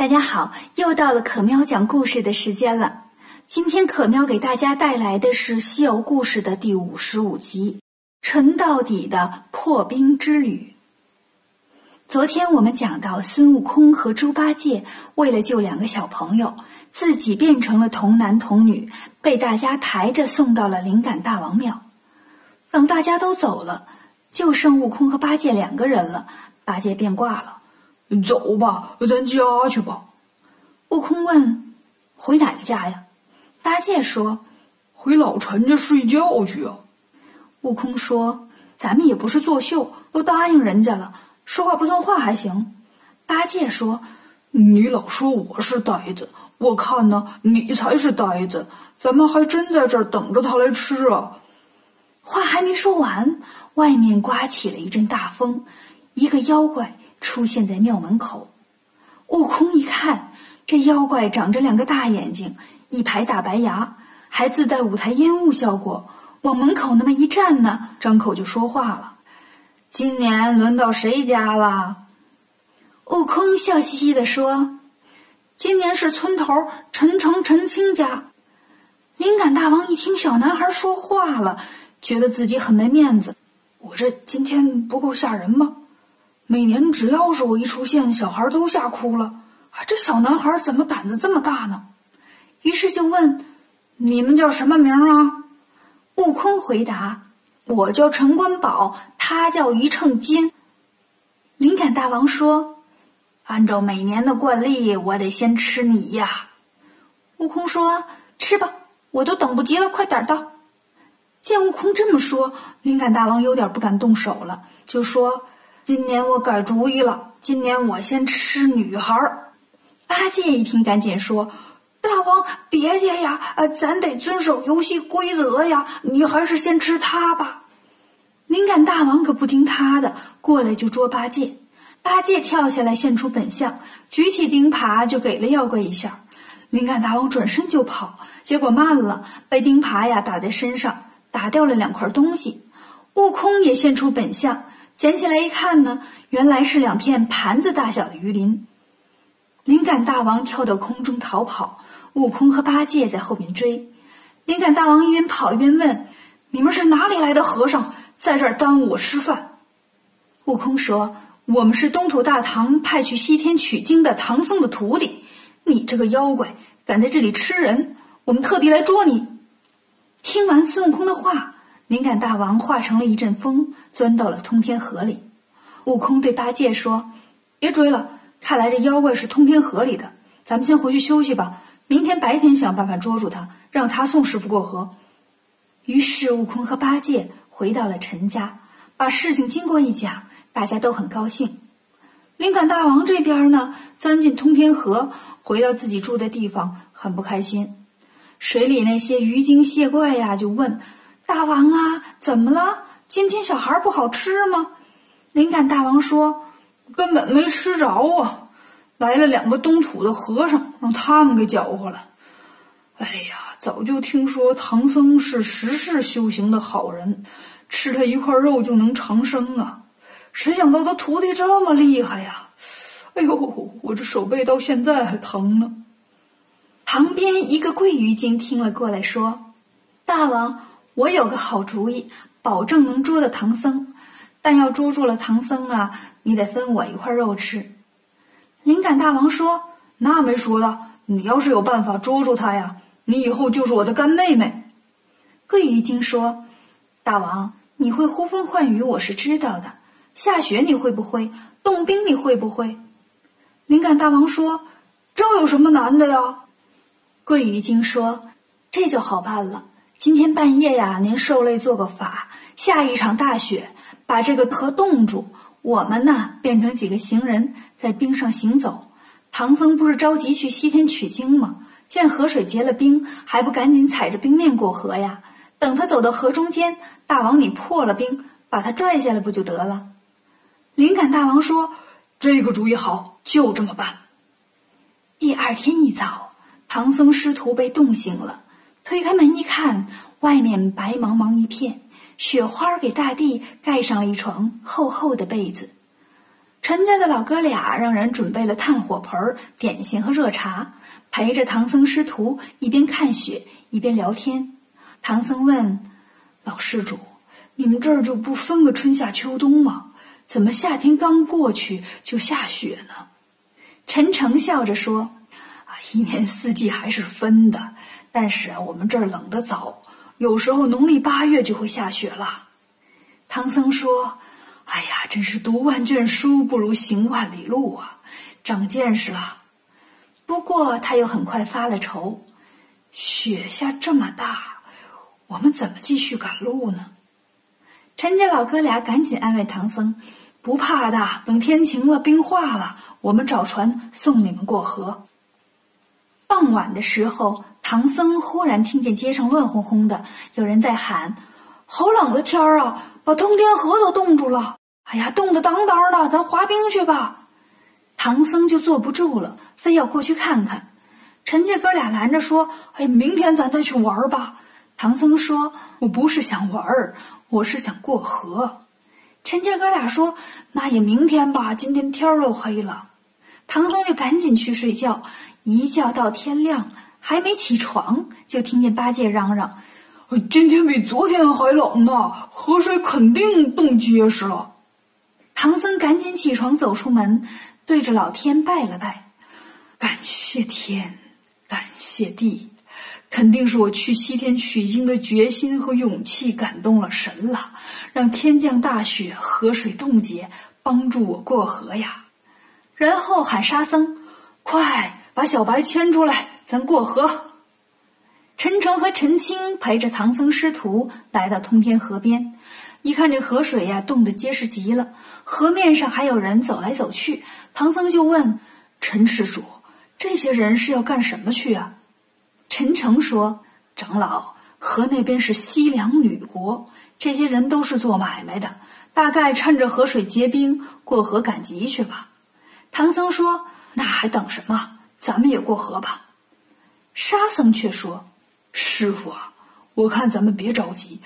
大家好，又到了可喵讲故事的时间了。今天可喵给大家带来的是《西游故事》的第五十五集《沉到底的破冰之旅》。昨天我们讲到，孙悟空和猪八戒为了救两个小朋友，自己变成了童男童女，被大家抬着送到了灵感大王庙。等大家都走了，就剩悟空和八戒两个人了，八戒变卦了。走吧，咱家去吧。悟空问：“回哪个家呀？”八戒说：“回老陈家睡觉去啊。”悟空说：“咱们也不是作秀，都答应人家了，说话不算话还行。”八戒说：“你老说我是呆子，我看呢，你才是呆子。咱们还真在这儿等着他来吃啊。”话还没说完，外面刮起了一阵大风，一个妖怪。出现在庙门口，悟空一看，这妖怪长着两个大眼睛，一排大白牙，还自带舞台烟雾效果，往门口那么一站呢，张口就说话了：“今年轮到谁家了？”悟空笑嘻嘻地说：“今年是村头陈诚、陈清家。”灵感大王一听小男孩说话了，觉得自己很没面子，我这今天不够吓人吗？每年只要是我一出现，小孩都吓哭了。啊，这小男孩怎么胆子这么大呢？于是就问：“你们叫什么名啊？”悟空回答：“我叫陈官宝，他叫一秤金。”灵感大王说：“按照每年的惯例，我得先吃你呀。”悟空说：“吃吧，我都等不及了，快点的。”见悟空这么说，灵感大王有点不敢动手了，就说。今年我改主意了，今年我先吃女孩儿。八戒一听，赶紧说：“大王别介呀，呃，咱得遵守游戏规则呀，你还是先吃他吧。”灵感大王可不听他的，过来就捉八戒。八戒跳下来现出本相，举起钉耙就给了妖怪一下。灵感大王转身就跑，结果慢了，被钉耙呀打在身上，打掉了两块东西。悟空也现出本相。捡起来一看呢，原来是两片盘子大小的鱼鳞。灵感大王跳到空中逃跑，悟空和八戒在后面追。灵感大王一边跑一边问：“你们是哪里来的和尚，在这儿耽误我吃饭？”悟空说：“我们是东土大唐派去西天取经的唐僧的徒弟。你这个妖怪，敢在这里吃人，我们特地来捉你。”听完孙悟空的话。灵感大王化成了一阵风，钻到了通天河里。悟空对八戒说：“别追了，看来这妖怪是通天河里的，咱们先回去休息吧。明天白天想办法捉住他，让他送师傅过河。”于是悟空和八戒回到了陈家，把事情经过一讲，大家都很高兴。灵感大王这边呢，钻进通天河，回到自己住的地方，很不开心。水里那些鱼精蟹怪呀，就问。大王啊，怎么了？今天小孩不好吃吗？灵感大王说：“根本没吃着啊！来了两个东土的和尚，让他们给搅和了。哎呀，早就听说唐僧是十世修行的好人，吃他一块肉就能长生啊！谁想到他徒弟这么厉害呀！哎呦，我这手背到现在还疼呢。”旁边一个桂鱼精听了过来，说：“大王。”我有个好主意，保证能捉到唐僧，但要捉住了唐僧啊，你得分我一块肉吃。灵感大王说：“那没说的，你要是有办法捉住他呀，你以后就是我的干妹妹。”桂鱼精说：“大王，你会呼风唤雨，我是知道的。下雪你会不会？冻冰你会不会？”灵感大王说：“这有什么难的呀？”桂鱼精说：“这就好办了。”今天半夜呀，您受累做个法，下一场大雪，把这个河冻住。我们呢，变成几个行人，在冰上行走。唐僧不是着急去西天取经吗？见河水结了冰，还不赶紧踩着冰面过河呀？等他走到河中间，大王你破了冰，把他拽下来不就得了？灵感大王说：“这个主意好，就这么办。”第二天一早，唐僧师徒被冻醒了。推开门一看，外面白茫茫一片，雪花给大地盖上了一床厚厚的被子。陈家的老哥俩让人准备了炭火盆、点心和热茶，陪着唐僧师徒一边看雪一边聊天。唐僧问老施主：“你们这儿就不分个春夏秋冬吗？怎么夏天刚过去就下雪呢？”陈诚笑着说：“啊，一年四季还是分的，但是我们这儿冷得早，有时候农历八月就会下雪了。”唐僧说。哎呀，真是读万卷书不如行万里路啊，长见识了。不过他又很快发了愁，雪下这么大，我们怎么继续赶路呢？陈家老哥俩赶紧安慰唐僧：“不怕的，等天晴了，冰化了，我们找船送你们过河。”傍晚的时候，唐僧忽然听见街上乱哄哄的，有人在喊：“好冷的天儿啊，把通天河都冻住了。”哎呀，冻得当当的，咱滑冰去吧！唐僧就坐不住了，非要过去看看。陈家哥俩拦着说：“哎，明天咱再去玩吧。”唐僧说：“我不是想玩儿，我是想过河。”陈家哥俩说：“那也明天吧，今天天儿都黑了。”唐僧就赶紧去睡觉，一觉到天亮，还没起床，就听见八戒嚷嚷：“今天比昨天还冷呢，河水肯定冻结实了。”唐僧赶紧起床，走出门，对着老天拜了拜，感谢天，感谢地，肯定是我去西天取经的决心和勇气感动了神了，让天降大雪，河水冻结，帮助我过河呀。然后喊沙僧，快把小白牵出来，咱过河。陈诚和陈清陪着唐僧师徒来到通天河边。一看这河水呀，冻得结实极了，河面上还有人走来走去。唐僧就问陈施主：“这些人是要干什么去啊？”陈诚说：“长老，河那边是西凉女国，这些人都是做买卖的，大概趁着河水结冰，过河赶集去吧。”唐僧说：“那还等什么？咱们也过河吧。”沙僧却说：“师傅啊，我看咱们别着急。”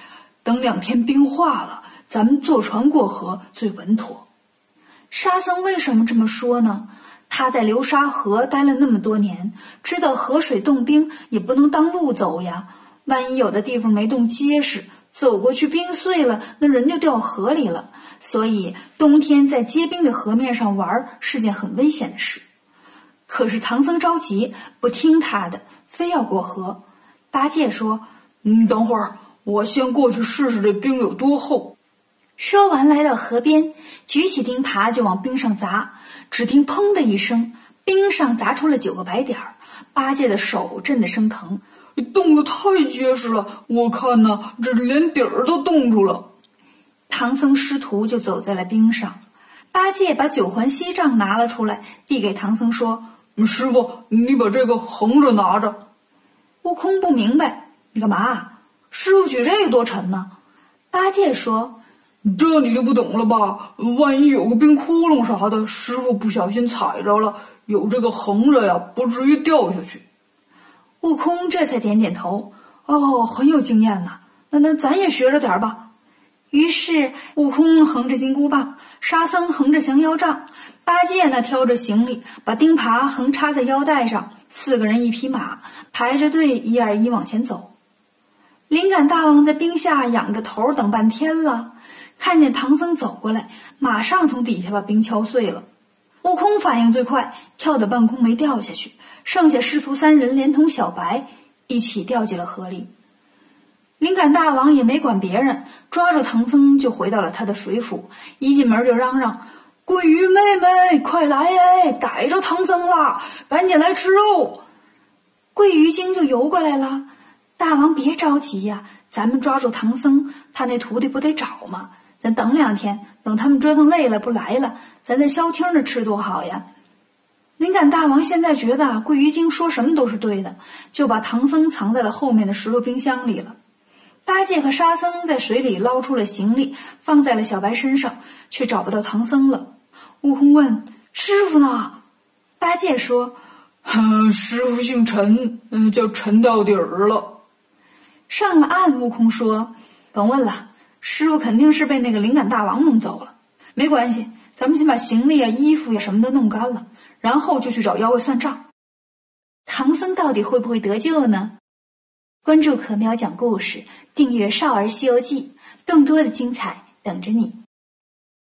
等两天冰化了，咱们坐船过河最稳妥。沙僧为什么这么说呢？他在流沙河待了那么多年，知道河水冻冰也不能当路走呀。万一有的地方没冻结实，走过去冰碎了，那人就掉河里了。所以冬天在结冰的河面上玩是件很危险的事。可是唐僧着急，不听他的，非要过河。八戒说：“你等会儿。”我先过去试试这冰有多厚。说完，来到河边，举起钉耙就往冰上砸。只听“砰”的一声，冰上砸出了九个白点儿。八戒的手震得生疼，冻得太结实了，我看呢，这连底儿都冻住了。唐僧师徒就走在了冰上。八戒把九环锡杖拿了出来，递给唐僧说：“师傅，你把这个横着拿着。”悟空不明白，你干嘛？师傅举这个多沉呢？八戒说：“这你就不懂了吧？万一有个冰窟窿啥的，师傅不小心踩着了，有这个横着呀，不至于掉下去。”悟空这才点点头：“哦，很有经验呐。那那咱也学着点吧。”于是悟空横着金箍棒，沙僧横着降妖杖，八戒呢挑着行李，把钉耙横插在腰带上，四个人一匹马，排着队一二一往前走。灵感大王在冰下仰着头等半天了，看见唐僧走过来，马上从底下把冰敲碎了。悟空反应最快，跳到半空没掉下去，剩下师徒三人连同小白一起掉进了河里。灵感大王也没管别人，抓住唐僧就回到了他的水府，一进门就嚷嚷：“桂鱼妹妹，快来哎，逮着唐僧了，赶紧来吃肉！”桂鱼精就游过来了。大王别着急呀，咱们抓住唐僧，他那徒弟不得找吗？咱等两天，等他们折腾累了不来了，咱在消停着吃多好呀！灵感大王现在觉得桂鱼精说什么都是对的，就把唐僧藏在了后面的石头冰箱里了。八戒和沙僧在水里捞出了行李，放在了小白身上，却找不到唐僧了。悟空问：“师傅呢？”八戒说：“师傅姓陈，嗯，叫陈到底儿了。”上了岸，悟空说：“甭问了，师傅肯定是被那个灵感大王弄走了。没关系，咱们先把行李啊、衣服呀什么的弄干了，然后就去找妖怪算账。唐僧到底会不会得救呢？关注可喵讲故事，订阅《少儿西游记》，更多的精彩等着你。